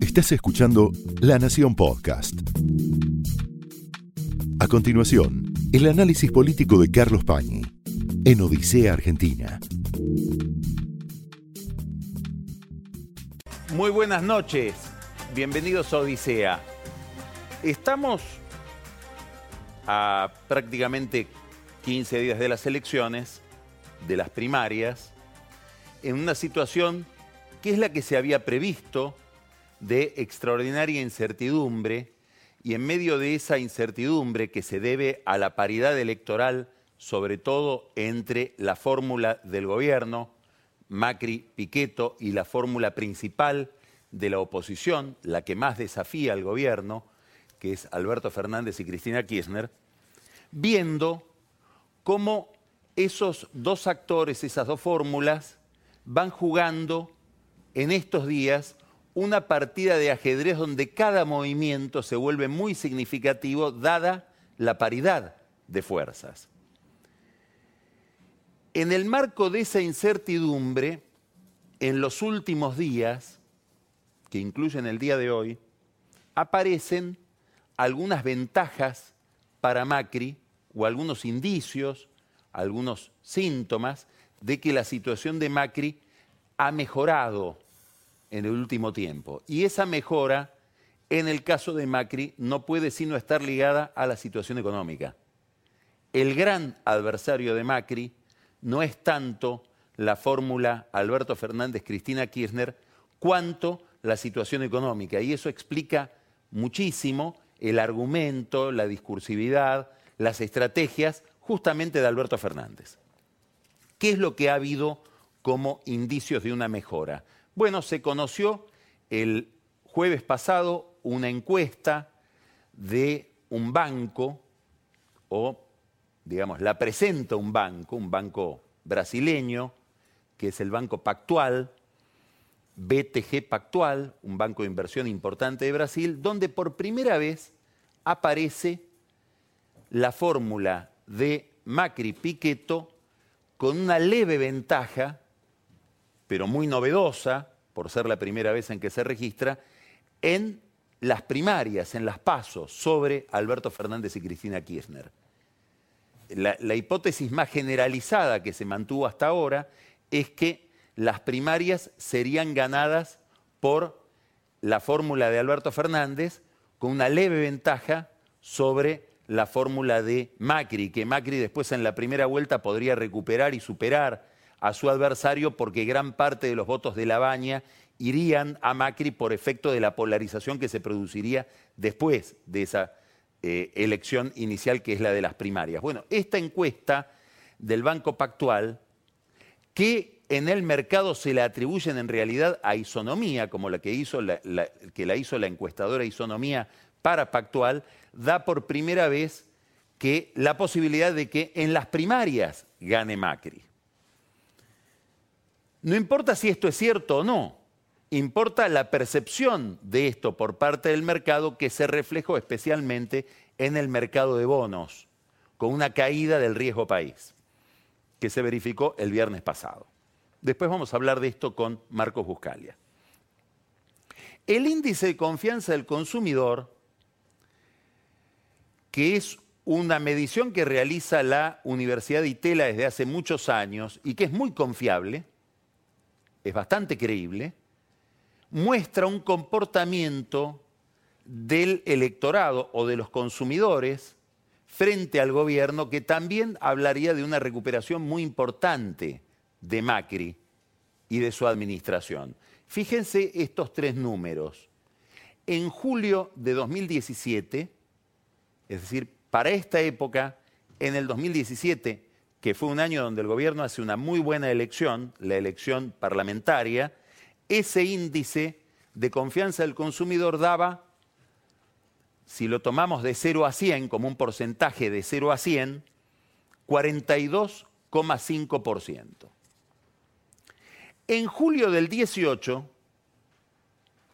Estás escuchando La Nación Podcast. A continuación, el análisis político de Carlos Pañi en Odisea Argentina. Muy buenas noches, bienvenidos a Odisea. Estamos a prácticamente 15 días de las elecciones, de las primarias, en una situación que es la que se había previsto de extraordinaria incertidumbre y en medio de esa incertidumbre que se debe a la paridad electoral, sobre todo entre la fórmula del gobierno, Macri-Piqueto, y la fórmula principal de la oposición, la que más desafía al gobierno, que es Alberto Fernández y Cristina Kirchner, viendo cómo esos dos actores, esas dos fórmulas, van jugando en estos días una partida de ajedrez donde cada movimiento se vuelve muy significativo dada la paridad de fuerzas. En el marco de esa incertidumbre, en los últimos días, que incluyen el día de hoy, aparecen algunas ventajas para Macri o algunos indicios, algunos síntomas de que la situación de Macri ha mejorado en el último tiempo. Y esa mejora, en el caso de Macri, no puede sino estar ligada a la situación económica. El gran adversario de Macri no es tanto la fórmula Alberto Fernández-Cristina Kirchner, cuanto la situación económica. Y eso explica muchísimo el argumento, la discursividad, las estrategias justamente de Alberto Fernández. ¿Qué es lo que ha habido como indicios de una mejora? Bueno, se conoció el jueves pasado una encuesta de un banco, o digamos, la presenta un banco, un banco brasileño, que es el Banco Pactual, BTG Pactual, un banco de inversión importante de Brasil, donde por primera vez aparece la fórmula de Macri-Piqueto con una leve ventaja pero muy novedosa, por ser la primera vez en que se registra, en las primarias, en las pasos, sobre Alberto Fernández y Cristina Kirchner. La, la, hipótesis más generalizada que se mantuvo hasta ahora es que las primarias serían ganadas por la fórmula de Alberto Fernández con una leve ventaja sobre la fórmula de Macri, que Macri después en la primera vuelta podría recuperar y superar a su adversario porque gran parte de los votos de la baña irían a Macri por efecto de la polarización que se produciría después de esa eh, elección inicial que es la de las primarias. Bueno, esta encuesta del Banco Pactual, que en el mercado se le atribuyen en realidad a Isonomía, como la que, hizo la, que la hizo la encuestadora Isonomía para Pactual, da por primera vez que la posibilidad de que en las primarias gane Macri. No importa si esto es cierto o no, importa la percepción de esto por parte del mercado que se reflejó especialmente en el mercado de bonos, con una caída del riesgo país, que se verificó el viernes pasado. Después vamos a hablar de esto con Marcos Buscalia. El índice de confianza del consumidor, que es una medición que realiza la Universidad de Itela desde hace muchos años y que es muy confiable, es bastante creíble, muestra un comportamiento del electorado o de los consumidores frente al gobierno que también hablaría de una recuperación muy importante de Macri y de su administración. Fíjense estos tres números. En julio de 2017, es decir, para esta época, en el 2017, que fue un año donde el gobierno hace una muy buena elección, la elección parlamentaria, ese índice de confianza del consumidor daba, si lo tomamos de 0 a 100 como un porcentaje de 0 a 100, 42,5%. En julio del 18,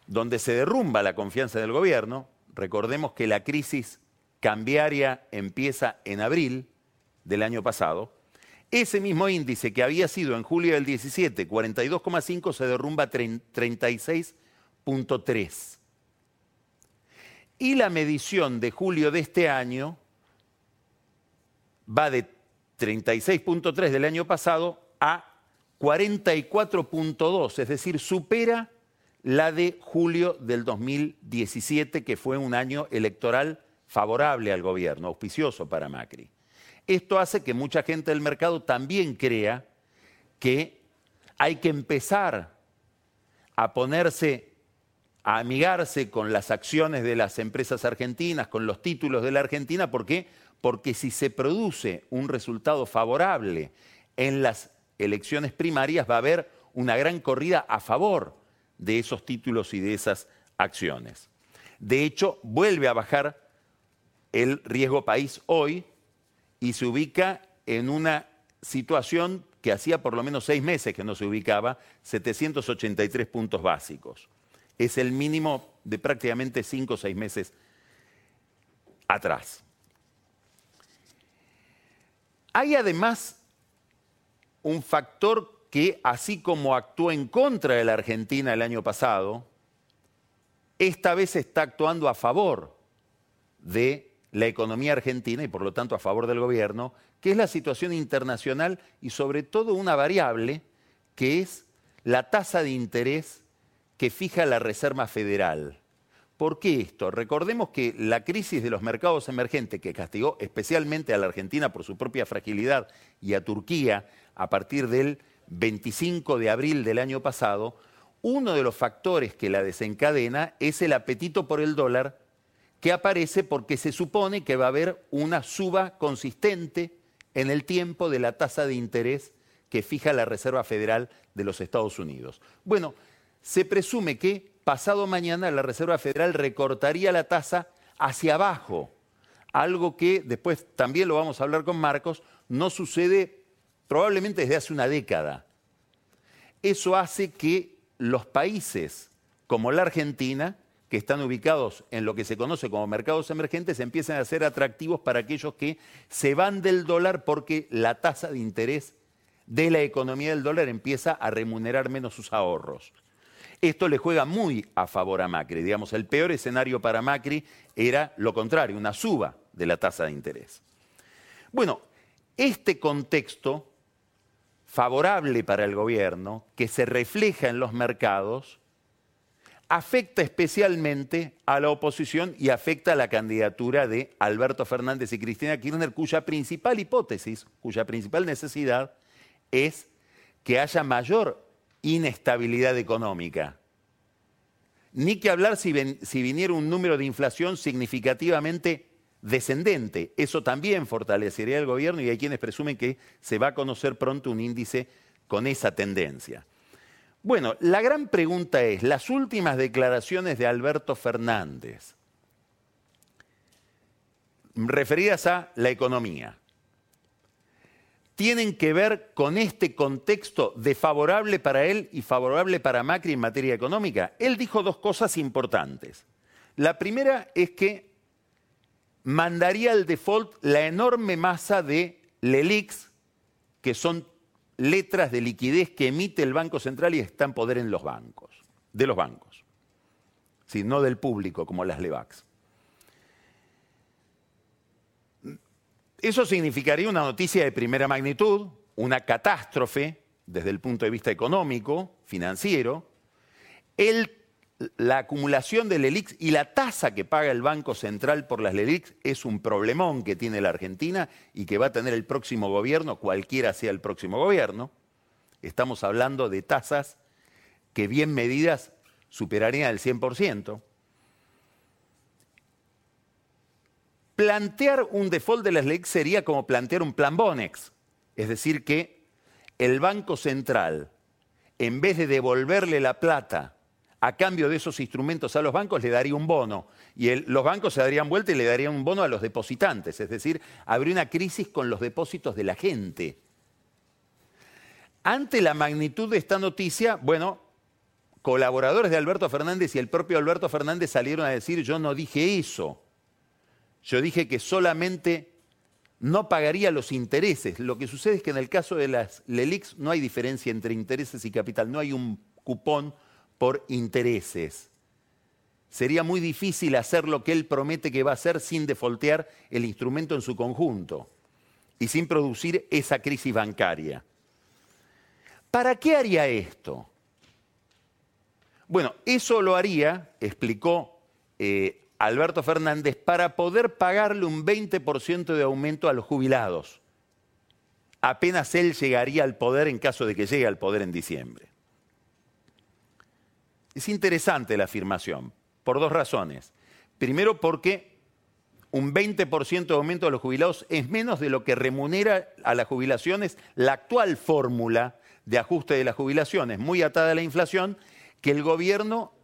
donde se derrumba la confianza del gobierno, recordemos que la crisis cambiaria empieza en abril del año pasado, ese mismo índice que había sido en julio del 17, 42,5, se derrumba a 36,8 36.3. Y la medición de julio de este año va de 36.3 del año pasado a 44.2, es decir, supera la de julio del 2017, que fue un año electoral favorable al gobierno, auspicioso para Macri. Esto hace que mucha gente del mercado también crea que hay que empezar a ponerse, a amigarse con las acciones de las empresas argentinas, con los títulos de la Argentina, ¿por qué? Porque si se produce un resultado favorable en las elecciones primarias, va a haber una gran corrida a favor de esos títulos y de esas acciones. De hecho, vuelve a bajar el riesgo país hoy y se ubica en una situación que hacía por lo menos seis meses que no se ubicaba, 783 puntos básicos. Es el mínimo de prácticamente cinco o seis meses atrás. Hay además un factor que, así como actuó en contra de la Argentina el año pasado, esta vez está actuando a favor de la economía argentina y por lo tanto a favor del gobierno, que es la situación internacional y sobre todo una variable que es la tasa de interés que fija la Reserva Federal. ¿Por qué esto? Recordemos que la crisis de los mercados emergentes, que castigó especialmente a la Argentina por su propia fragilidad y a Turquía a partir del 25 de abril del año pasado, uno de los factores que la desencadena es el apetito por el dólar que aparece porque se supone que va a haber una suba consistente en el tiempo de la tasa de interés que fija la Reserva Federal de los Estados Unidos. Bueno, se presume que pasado mañana la Reserva Federal recortaría la tasa hacia abajo, algo que después también lo vamos a hablar con Marcos, no sucede probablemente desde hace una década. Eso hace que los países como la Argentina que están ubicados en lo que se conoce como mercados emergentes empiezan a ser atractivos para aquellos que se van del dólar porque la tasa de interés de la economía del dólar empieza a remunerar menos sus ahorros. Esto le juega muy a favor a Macri. Digamos, el peor escenario para Macri era lo contrario, una suba de la tasa de interés. Bueno, este contexto favorable para el gobierno, que se refleja en los mercados, afecta especialmente a la oposición y afecta a la candidatura de Alberto Fernández y Cristina Kirchner, cuya principal hipótesis, cuya principal necesidad es que haya mayor inestabilidad económica. Ni que hablar si, viniera un número de inflación significativamente descendente. Eso también fortalecería el gobierno y hay quienes presumen que se va a conocer pronto un índice con esa tendencia. Bueno, la gran pregunta es, las últimas declaraciones de Alberto Fernández, referidas a la economía, tienen que ver con este contexto de favorable para él y favorable para Macri en materia económica. Él dijo dos cosas importantes. La primera es que mandaría al default la enorme masa de LELIX, que son letras de liquidez que emite el Banco Central y está en poder en los bancos, de los bancos, ¿sí? no del público como las LEVAX. Eso significaría una noticia de primera magnitud, una catástrofe desde el punto de vista económico, financiero. El, la acumulación del ELIX y la tasa que paga el Banco Central por las LELIX es un problemón que tiene la Argentina y que va a tener el próximo gobierno, cualquiera sea el próximo gobierno. Estamos hablando de tasas que bien medidas superarían el 100%. Plantear un default de las LELIX sería como plantear un plan Bonex, es decir, que el Banco Central, en vez de devolverle la plata a cambio de esos instrumentos a los bancos le daría un bono y los bancos se darían vuelta y le darían un bono a los depositantes, es decir, habría una crisis con los depósitos de la gente. Ante la magnitud de esta noticia, bueno, colaboradores de Alberto Fernández y el propio Alberto Fernández salieron a decir, yo no dije eso, yo dije que solamente no pagaría los intereses. Lo que sucede es que en el caso de las LELIX no hay diferencia entre intereses y capital, no hay un cupón por intereses. sería muy difícil hacer lo que él promete que va a hacer sin defoltear el instrumento en su conjunto y sin producir esa crisis bancaria. ¿Para qué haría esto? Bueno, eso lo haría, explicó eh, Alberto Fernández, para poder pagarle un 20% de aumento a los jubilados. Apenas él llegaría al poder en caso de que llegue al poder en diciembre. Es interesante la afirmación, por dos razones. Primero porque un 20% de aumento a los jubilados es menos de lo que remunera a las jubilaciones la actual fórmula de ajuste de las jubilaciones, muy atada a la inflación, que el gobierno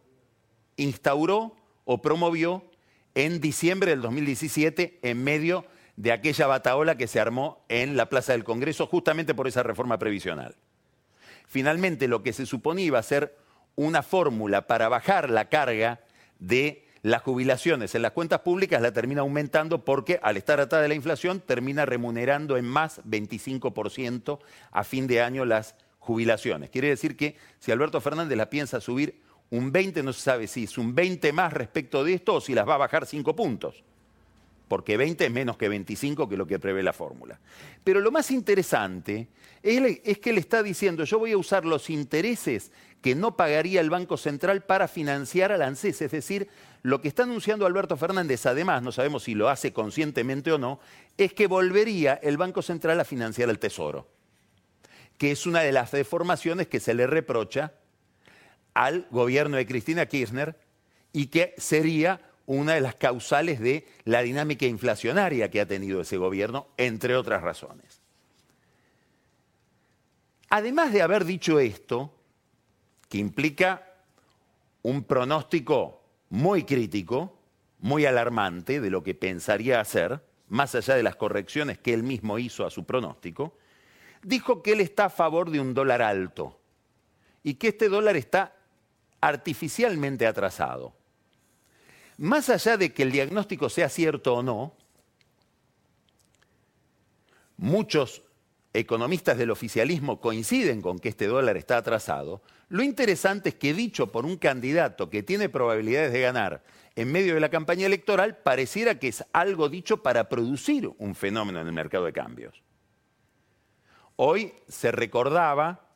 instauró o promovió en diciembre del 2017 en medio de aquella bataola que se armó en la Plaza del Congreso justamente por esa reforma previsional. Finalmente, lo que se suponía iba a ser una fórmula para bajar la carga de las jubilaciones en las cuentas públicas la termina aumentando porque al estar atada a la inflación termina remunerando en más 25% a fin de año las jubilaciones. Quiere decir que si Alberto Fernández la piensa subir un 20, no se sabe si es un 20 más respecto de esto o si las va a bajar 5 puntos. Porque 20 es menos que 25 que lo que prevé la fórmula. Pero lo más interesante es, que le está diciendo, yo voy a usar los intereses que no pagaría el Banco Central para financiar al ANSES. Es decir, lo que está anunciando Alberto Fernández, además, no sabemos si lo hace conscientemente o no, es que volvería el Banco Central a financiar el Tesoro que es una de las deformaciones que se le reprocha al gobierno de Cristina Kirchner y que sería una de las causales de la dinámica inflacionaria que ha tenido ese gobierno, entre otras razones. Además de haber dicho esto, que implica un pronóstico muy crítico, muy alarmante de lo que pensaría hacer, más allá de las correcciones que él mismo hizo a su pronóstico, dijo que él está a favor de un dólar alto y que este dólar está artificialmente atrasado. Más allá de que el diagnóstico sea cierto o no, muchos economistas del oficialismo coinciden con que este dólar está atrasado, lo interesante es que dicho por un candidato que tiene probabilidades de ganar en medio de la campaña electoral, pareciera que es algo dicho para producir un fenómeno en el mercado de cambios. Hoy se recordaba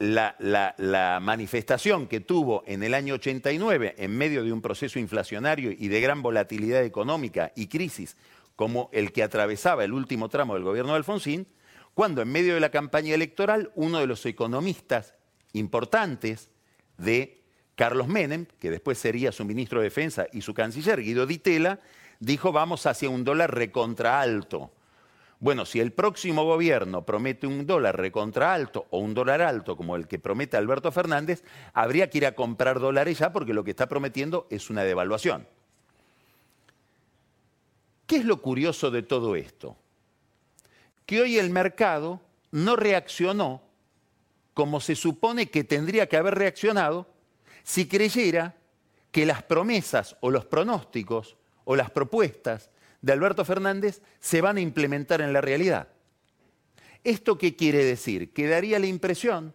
la, manifestación que tuvo en el año 89 en medio de un proceso inflacionario y de gran volatilidad económica y crisis como el que atravesaba el último tramo del gobierno de Alfonsín, cuando en medio de la campaña electoral uno de los economistas importantes de Carlos Menem, que después sería su ministro de Defensa y su canciller, Guido Ditela, dijo vamos hacia un dólar recontra alto bueno, si el próximo gobierno promete un dólar recontra alto o un dólar alto como el que promete Alberto Fernández, habría que ir a comprar dólares ya porque lo que está prometiendo es una devaluación. ¿Qué es lo curioso de todo esto? Que hoy el mercado no reaccionó como se supone que tendría que haber reaccionado si creyera que las promesas o los pronósticos o las propuestas de Alberto Fernández se van a implementar en la realidad. ¿Esto qué quiere decir? Que daría la impresión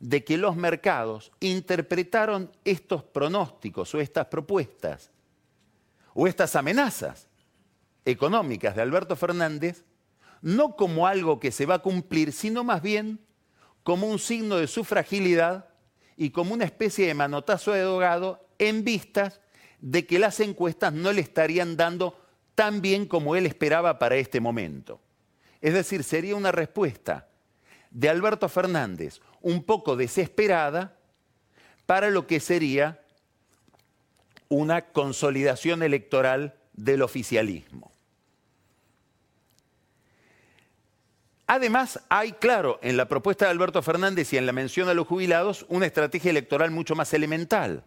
de que los mercados interpretaron estos pronósticos o estas propuestas o estas amenazas económicas de Alberto Fernández no como algo que se va a cumplir, sino más bien como un signo de su fragilidad y como una especie de manotazo de dogado en vistas de que las encuestas no le estarían dando tan bien como él esperaba para este momento. Es decir, sería una respuesta de Alberto Fernández un poco desesperada para lo que sería una consolidación electoral del oficialismo. Además, hay, claro, en la propuesta de Alberto Fernández y en la mención a los jubilados, una estrategia electoral mucho más elemental.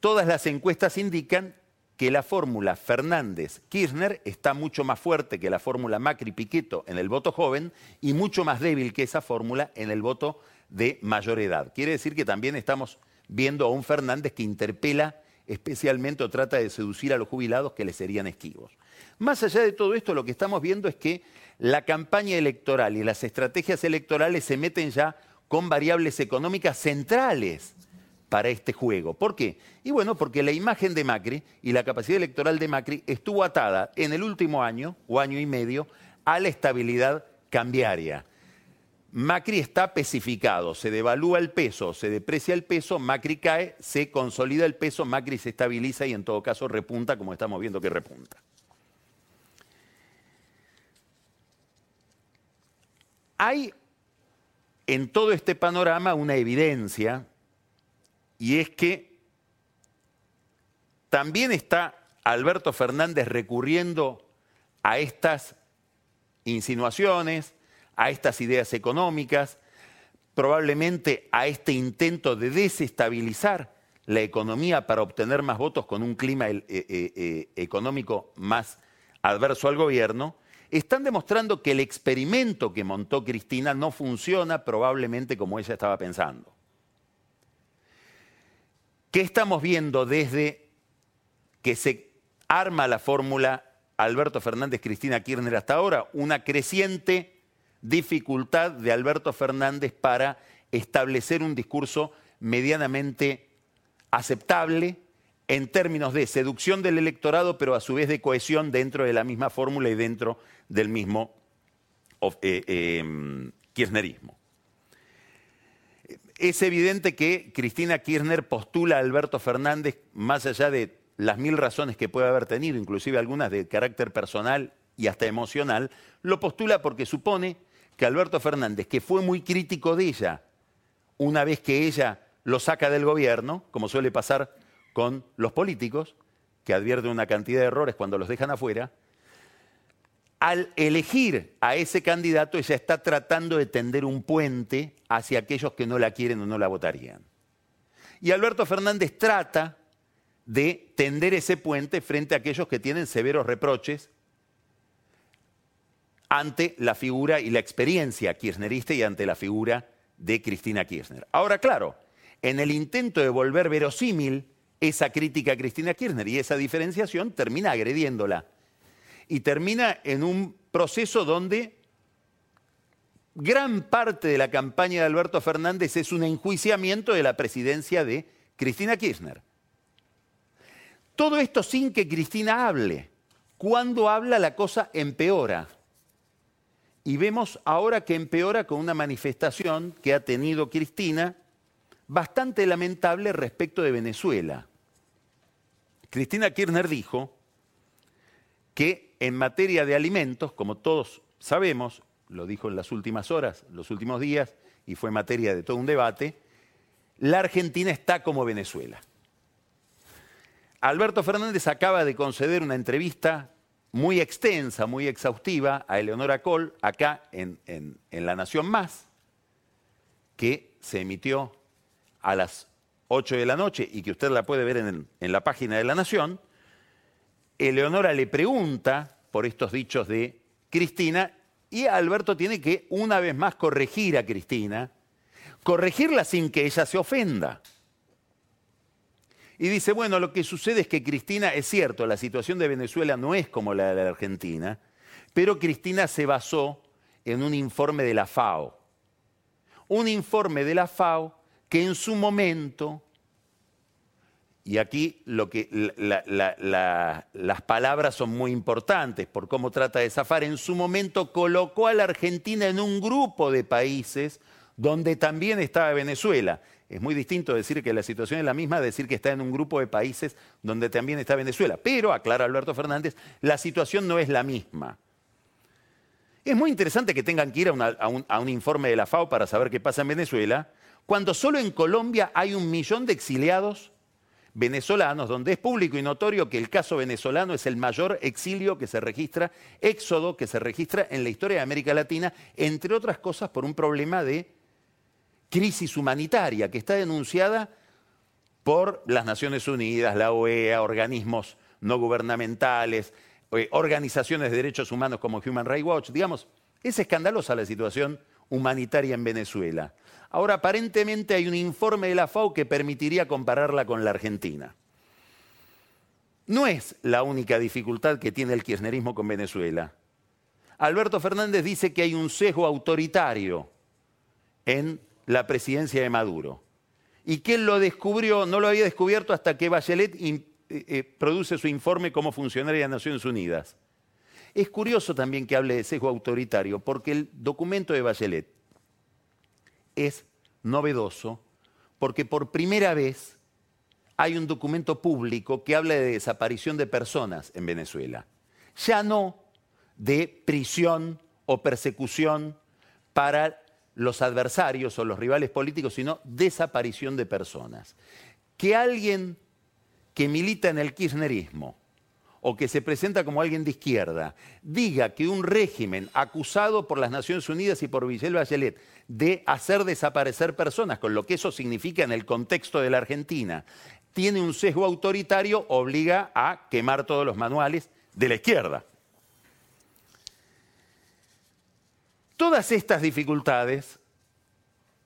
Todas las encuestas indican que la fórmula Fernández-Kirchner está mucho más fuerte que la fórmula Macri-Piqueto en el voto joven y mucho más débil que esa fórmula en el voto de mayor edad. Quiere decir que también estamos viendo a un Fernández que interpela especialmente o trata de seducir a los jubilados que le serían esquivos. Más allá de todo esto, lo que estamos viendo es que la campaña electoral y las estrategias electorales se meten ya con variables económicas centrales para este juego. ¿Por qué? Y bueno, porque la imagen de Macri y la capacidad electoral de Macri estuvo atada en el último año o año y medio a la estabilidad cambiaria. Macri está pesificado, se devalúa el peso, se deprecia el peso, Macri cae, se consolida el peso, Macri se estabiliza y en todo caso repunta como estamos viendo que repunta. Hay en todo este panorama una evidencia y es que también está Alberto Fernández recurriendo a estas insinuaciones, a estas ideas económicas, probablemente a este intento de desestabilizar la economía para obtener más votos con un clima eh, eh, eh, económico más adverso al gobierno, están demostrando que el experimento que montó Cristina no funciona probablemente como ella estaba pensando. ¿Qué estamos viendo desde que se arma la fórmula Alberto Fernández, Cristina Kirchner hasta ahora? Una creciente dificultad de Alberto Fernández para establecer un discurso medianamente aceptable en términos de seducción del electorado, pero a su vez de cohesión dentro de la misma fórmula y dentro del mismo eh, em, kirchnerismo. Es evidente que Cristina Kirchner postula a Alberto Fernández, más allá de las mil razones que puede haber tenido, inclusive algunas de carácter personal y hasta emocional, lo postula porque supone que Alberto Fernández, que fue muy crítico de ella, una vez que ella lo saca del gobierno, como suele pasar con los políticos, que advierten una cantidad de errores cuando los dejan afuera, al elegir a ese candidato ella está tratando de tender un puente hacia aquellos que no la quieren o no la votarían. Y Alberto Fernández trata de tender ese puente frente a aquellos que tienen severos reproches ante la figura y la experiencia kirchnerista y ante la figura de Cristina Kirchner. Ahora, claro, en el intento de volver verosímil esa crítica a Cristina Kirchner y esa diferenciación termina agrediéndola. Y termina en un proceso donde gran parte de la campaña de Alberto Fernández es un enjuiciamiento de la presidencia de Cristina Kirchner. Todo esto sin que Cristina hable. Cuando habla la cosa empeora. Y vemos ahora que empeora con una manifestación que ha tenido Cristina bastante lamentable respecto de Venezuela. Cristina Kirchner dijo que en materia de alimentos, como todos sabemos, lo dijo en las últimas horas, los últimos días, y fue materia de todo un debate, la Argentina está como Venezuela. Alberto Fernández acaba de conceder una entrevista muy extensa, muy exhaustiva a Eleonora Col, acá en, La Nación Más, que se emitió a las 8 de la noche y que usted la puede ver en, en la página de La Nación. Eleonora le pregunta por estos dichos de Cristina y Alberto tiene que una vez más corregir a Cristina, corregirla sin que ella se ofenda. Y dice, bueno, lo que sucede es que Cristina, es cierto, la situación de Venezuela no es como la de la Argentina, pero Cristina se basó en un informe de la FAO. Un informe de la FAO que en su momento, y aquí lo que, las palabras son muy importantes por cómo trata de zafar, en su momento colocó a la Argentina en un grupo de países donde también estaba Venezuela. Es muy distinto decir que la situación es la misma, decir que está en un grupo de países donde también está Venezuela. Pero, aclara Alberto Fernández, la situación no es la misma. Es muy interesante que tengan que ir a, un, a, un, informe de la FAO para saber qué pasa en Venezuela, cuando solo en Colombia hay un millón de exiliados venezolanos, donde es público y notorio que el caso venezolano es el mayor exilio que se registra, éxodo que se registra en la historia de América Latina, entre otras cosas por un problema de crisis humanitaria que está denunciada por las Naciones Unidas, la OEA, organismos no gubernamentales, eh, organizaciones de derechos humanos como Human Rights Watch. Digamos, es escandalosa la situación humanitaria en Venezuela. Ahora, aparentemente hay un informe de la FAO que permitiría compararla con la Argentina. No es la única dificultad que tiene el kirchnerismo con Venezuela. Alberto Fernández dice que hay un sesgo autoritario en la presidencia de Maduro. y que él lo descubrió, no lo había descubierto hasta que Bachelet eh, eh, produce su informe como funcionaria de Naciones Unidas. Es curioso también que hable de sesgo autoritario, porque el documento de Bachelet es novedoso, porque por primera vez hay un documento público que habla de desaparición de personas en Venezuela. Ya no de prisión o persecución para los adversarios o los rivales políticos, sino desaparición de personas. Que alguien que milita en el kirchnerismo o que se presenta como alguien de izquierda diga que un régimen acusado por las Naciones Unidas y por Michelle Bachelet de hacer desaparecer personas, con lo que eso significa en el contexto de la Argentina, tiene un sesgo autoritario, obliga a quemar todos los manuales de la izquierda. Todas estas dificultades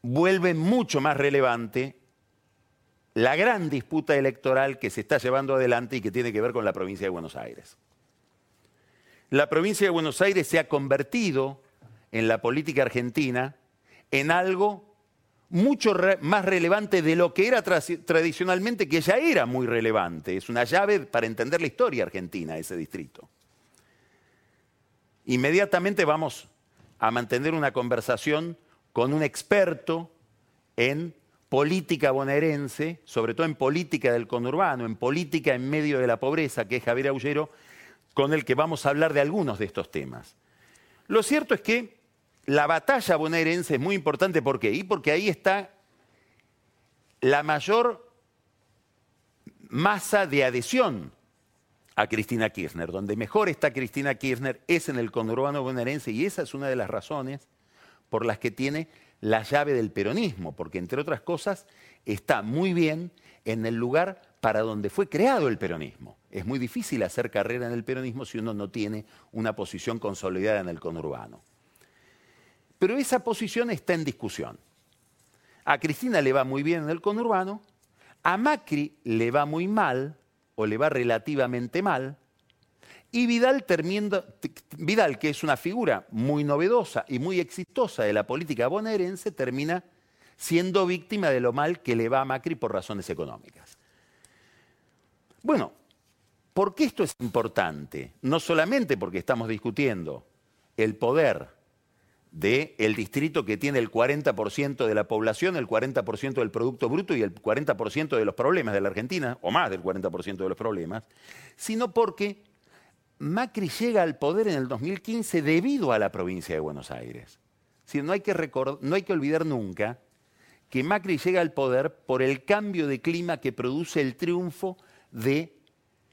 vuelven mucho más relevante la gran disputa electoral que se está llevando adelante y que tiene que ver con la provincia de Buenos Aires. La provincia de Buenos Aires se ha convertido en la política argentina en algo mucho más relevante de lo que era tradicionalmente, que ya era muy relevante. Es una llave para entender la historia argentina, ese distrito. Inmediatamente vamos a mantener una conversación con un experto en política bonaerense, sobre todo en política del conurbano, en política en medio de la pobreza, que es Javier Aullero, con el que vamos a hablar de algunos de estos temas. Lo cierto es que la batalla bonaerense es muy importante, ¿por qué? Y porque ahí está la mayor masa de adhesión a Cristina Kirchner. Donde mejor está Cristina Kirchner es en el conurbano bonaerense y esa es una de las razones por las que tiene la llave del peronismo, porque entre otras cosas está muy bien en el lugar para donde fue creado el peronismo. Es muy difícil hacer carrera en el peronismo si uno no tiene una posición consolidada en el conurbano. Pero esa posición está en discusión. A Cristina le va muy bien en el conurbano, a Macri le va muy mal o le va relativamente mal. Y Vidal, Vidal, que es una figura muy novedosa y muy exitosa de la política bonaerense, termina siendo víctima de lo mal que le va a Macri por razones económicas. Bueno, ¿por qué esto es importante? No solamente porque estamos discutiendo el poder del distrito que tiene el 40% de la población, el 40% del Producto Bruto y el 40% de los problemas de la Argentina, o más del 40% de los problemas, sino porque Macri llega al poder en el 2015 debido a la provincia de Buenos Aires. no, hay que no hay que olvidar nunca que Macri llega al poder por el cambio de clima que produce el triunfo de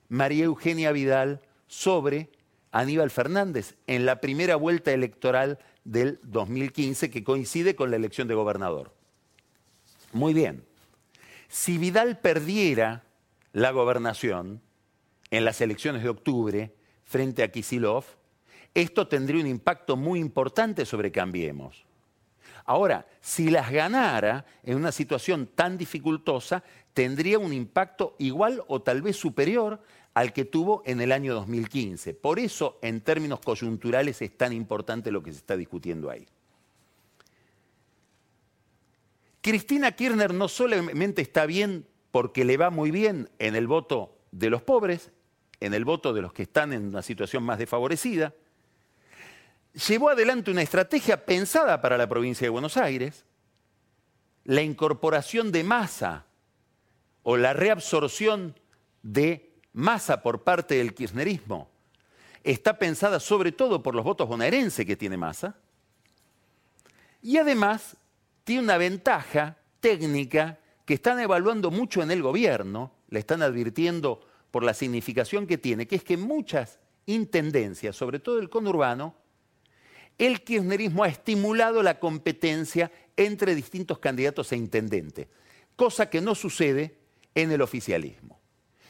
María Eugenia Vidal sobre Aníbal Fernández en la primera vuelta electoral del 2015 que coincide con la elección de gobernador. Muy bien. Si Vidal perdiera la gobernación en las elecciones de octubre frente a Kisilov, esto tendría un impacto muy importante sobre Cambiemos. Ahora, si las ganara en una situación tan dificultosa, tendría un impacto igual o tal vez superior al que tuvo en el año 2015. Por eso, en términos coyunturales, es tan importante lo que se está discutiendo ahí. Cristina Kirchner no solamente está bien porque le va muy bien en el voto de los pobres, en el voto de los que están en una situación más desfavorecida, llevó adelante una estrategia pensada para la provincia de Buenos Aires, la incorporación de masa o la reabsorción de masa por parte del kirchnerismo. Está pensada sobre todo por los votos bonaerenses que tiene masa. Y además tiene una ventaja técnica que están evaluando mucho en el gobierno, le están advirtiendo por la significación que tiene, que es que muchas intendencias, sobre todo el conurbano, el kirchnerismo ha estimulado la competencia entre distintos candidatos a intendente, cosa que no sucede en el oficialismo.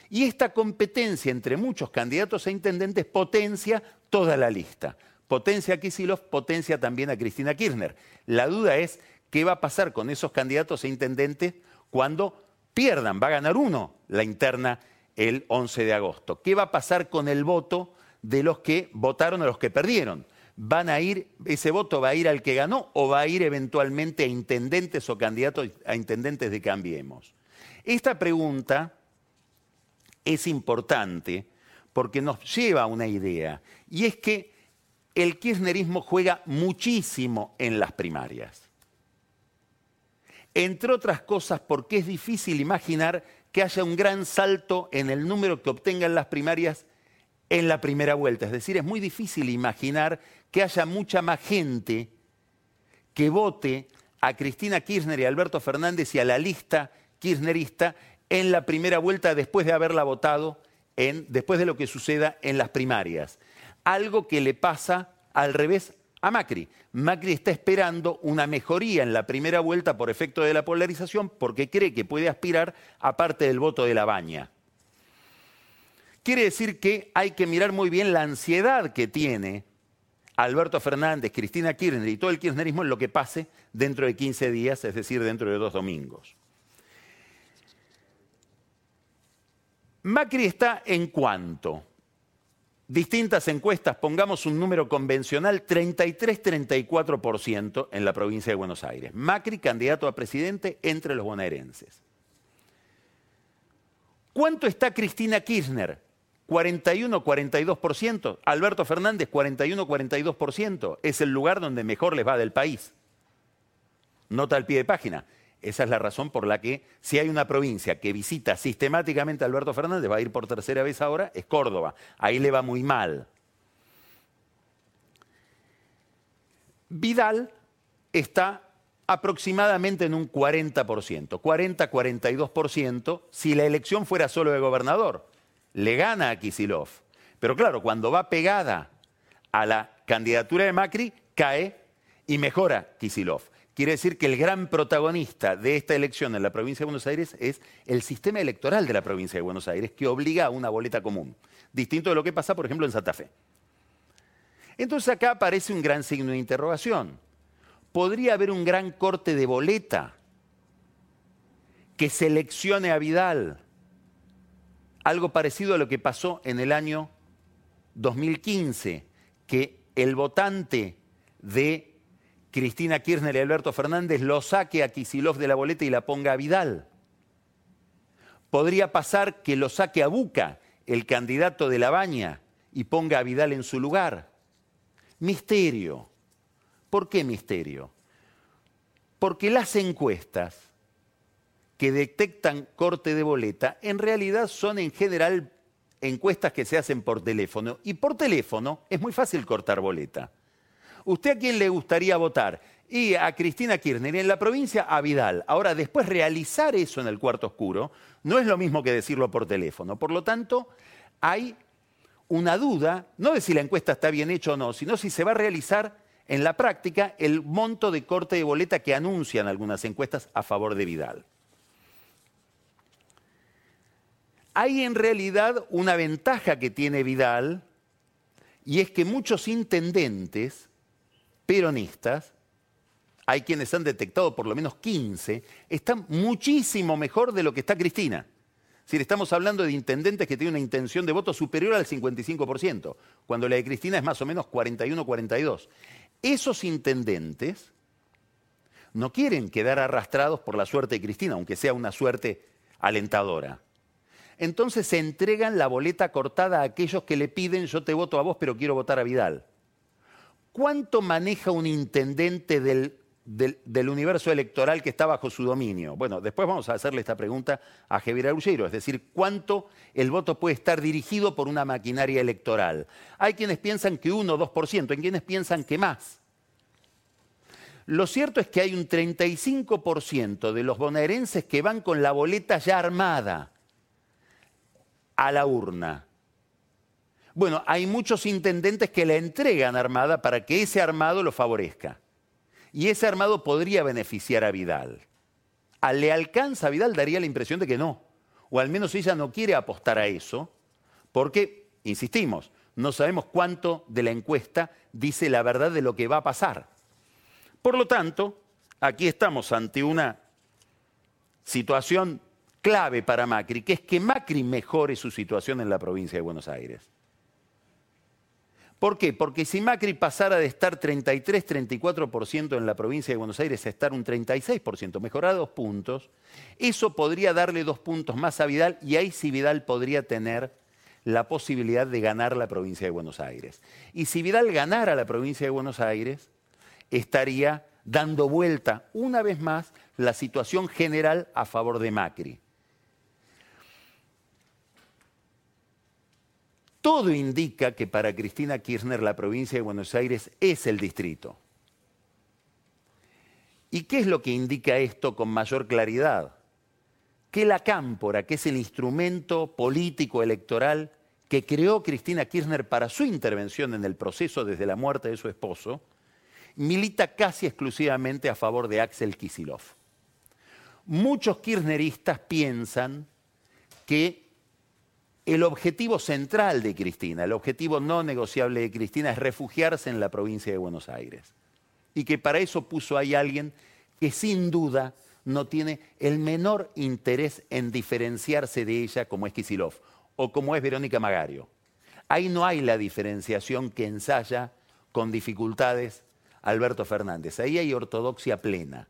Y esta competencia entre muchos candidatos a intendentes potencia toda la lista. Potencia a Kisilov, potencia también a Cristina Kirchner. La duda es qué va a pasar con esos candidatos a intendentes cuando pierdan. Va a ganar uno la interna el 11 de agosto. ¿Qué va a pasar con el voto de los que votaron o los que perdieron? van a ir, ese voto va a ir al que ganó o va a ir eventualmente a intendentes o candidatos a intendentes de Cambiemos. Esta pregunta es importante porque nos lleva a una idea, y es que el kirchnerismo juega muchísimo en las primarias. Entre otras cosas porque es difícil imaginar que haya un gran salto en el número que obtengan las primarias en la primera vuelta. Es decir, es muy difícil imaginar que haya mucha más gente que vote a Cristina Kirchner y a Alberto Fernández y a la lista kirchnerista en la primera vuelta después de haberla votado, en, después de lo que suceda en las primarias. Algo que le pasa al revés a Macri. Macri está esperando una mejoría en la primera vuelta por efecto de la polarización porque cree que puede aspirar a parte del voto de la baña. Quiere decir que hay que mirar muy bien la ansiedad que tiene Alberto Fernández, Cristina Kirchner y todo el kirchnerismo en lo que pase dentro de 15 días, es decir, dentro de dos domingos. Macri está en cuanto. Distintas encuestas, pongamos un número convencional, 33-34% en la provincia de Buenos Aires. Macri, candidato a presidente entre los bonaerenses. ¿Cuánto está Cristina Kirchner? 41-42%. Alberto Fernández, 41-42%. Es el lugar donde mejor les va del país. Nota al pie de página. Esa es la razón por la que si hay una provincia que visita sistemáticamente a Alberto Fernández, va a ir por tercera vez ahora, es Córdoba. Ahí le va muy mal. Vidal está aproximadamente en un 40%, 40-42% si la elección fuera solo de gobernador. Le gana a Kisilov. Pero claro, cuando va pegada a la candidatura de Macri, cae y mejora Kisilov. Quiere decir que el gran protagonista de esta elección en la provincia de Buenos Aires es el sistema electoral de la provincia de Buenos Aires, que obliga a una boleta común, distinto de lo que pasa, por ejemplo, en Santa Fe. Entonces acá aparece un gran signo de interrogación. ¿Podría haber un gran corte de boleta que seleccione a Vidal? Algo parecido a lo que pasó en el año 2015, que el votante de Cristina Kirchner y Alberto Fernández lo saque a Kisilov de la boleta y la ponga a Vidal. Podría pasar que lo saque a Buca, el candidato de la baña, y ponga a Vidal en su lugar. Misterio. ¿Por qué misterio? Porque las encuestas que detectan corte de boleta en realidad son en general encuestas que se hacen por teléfono. Y por teléfono es muy fácil cortar boleta. ¿Usted a quién le gustaría votar? Y a Cristina Kirchner. Y en la provincia, a Vidal. Ahora, después realizar eso en el cuarto oscuro no es lo mismo que decirlo por teléfono. Por lo tanto, hay una duda, no de si la encuesta está bien hecha o no, sino si se va a realizar en la práctica el monto de corte de boleta que anuncian algunas encuestas a favor de Vidal. Hay en realidad una ventaja que tiene Vidal y es que muchos intendentes peronistas, hay quienes han detectado por lo menos 15, están muchísimo mejor de lo que está Cristina. Si estamos hablando de intendentes que tienen una intención de voto superior al 55%, cuando la de Cristina es más o menos 41-42. Esos intendentes no quieren quedar arrastrados por la suerte de Cristina, aunque sea una suerte alentadora. Entonces se entregan la boleta cortada a aquellos que le piden yo te voto a vos, pero quiero votar a Vidal. ¿Cuánto maneja un intendente del, universo electoral que está bajo su dominio? Bueno, después vamos a hacerle esta pregunta a Javier Arullero, es decir, ¿cuánto el voto puede estar dirigido por una maquinaria electoral? Hay quienes piensan que 1 o 2%, hay quienes piensan que más. Lo cierto es que hay un 35% de los bonaerenses que van con la boleta ya armada a la urna. Bueno, hay muchos intendentes que le entregan armada para que ese armado lo favorezca. Y ese armado podría beneficiar a Vidal. ¿A ¿Le alcanza a Vidal? Daría la impresión de que no. O al menos ella no quiere apostar a eso, porque, insistimos, no sabemos cuánto de la encuesta dice la verdad de lo que va a pasar. Por lo tanto, aquí estamos ante una situación clave para Macri, que es que Macri mejore su situación en la provincia de Buenos Aires. ¿Por qué? Porque si Macri pasara de estar 33-34% en la provincia de Buenos Aires a estar un 36%, mejorar dos puntos, eso podría darle dos puntos más a Vidal y ahí sí Vidal podría tener la posibilidad de ganar la provincia de Buenos Aires. Y si Vidal ganara la provincia de Buenos Aires, estaría dando vuelta una vez más la situación general a favor de Macri. Todo indica que para Cristina Kirchner la provincia de Buenos Aires es el distrito. ¿Y qué es lo que indica esto con mayor claridad? Que la cámpora, que es el instrumento político electoral que creó Cristina Kirchner para su intervención en el proceso desde la muerte de su esposo, milita casi exclusivamente a favor de Axel Kisilov. Muchos kirchneristas piensan que el objetivo central de Cristina, el objetivo no negociable de Cristina es refugiarse en la provincia de Buenos Aires. Y que para eso puso ahí alguien que sin duda no tiene el menor interés en diferenciarse de ella como es Kisilov o como es Verónica Magario. Ahí no hay la diferenciación que ensaya con dificultades Alberto Fernández. Ahí hay ortodoxia plena.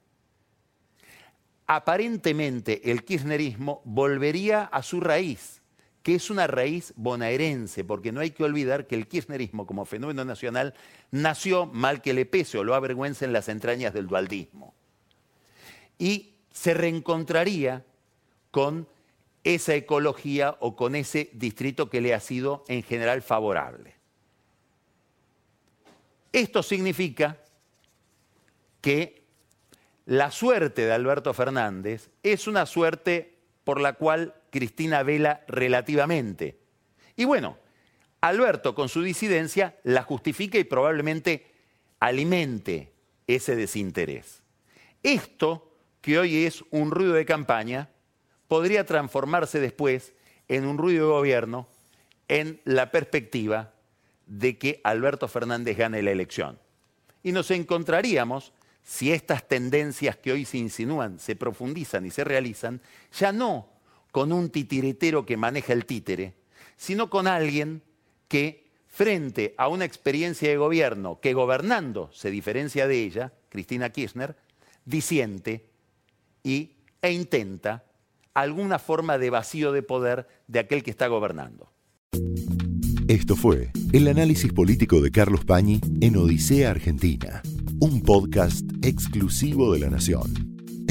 Aparentemente el kirchnerismo volvería a su raíz, que es una raíz bonaerense, porque no hay que olvidar que el kirchnerismo como fenómeno nacional nació mal que le pese o lo avergüenza en las entrañas del dualdismo. Y se reencontraría con esa ecología o con ese distrito que le ha sido en general favorable. Esto significa que la suerte de Alberto Fernández es una suerte por la cual Cristina vela relativamente. Y bueno, Alberto con su disidencia la justifica y probablemente alimente ese desinterés. Esto, que hoy es un ruido de campaña, podría transformarse después en un ruido de gobierno en la perspectiva de que Alberto Fernández gane la elección. Y nos encontraríamos si estas tendencias que hoy se insinúan se profundizan y se realizan, ya no con un titiritero que maneja el títere, sino con alguien que frente a una experiencia de gobierno que gobernando se diferencia de ella, Cristina Kirchner, disiente y, e intenta alguna forma de vacío de poder de aquel que está gobernando. Esto fue el análisis político de Carlos Pañi en Odisea Argentina un podcast exclusivo de La Nación.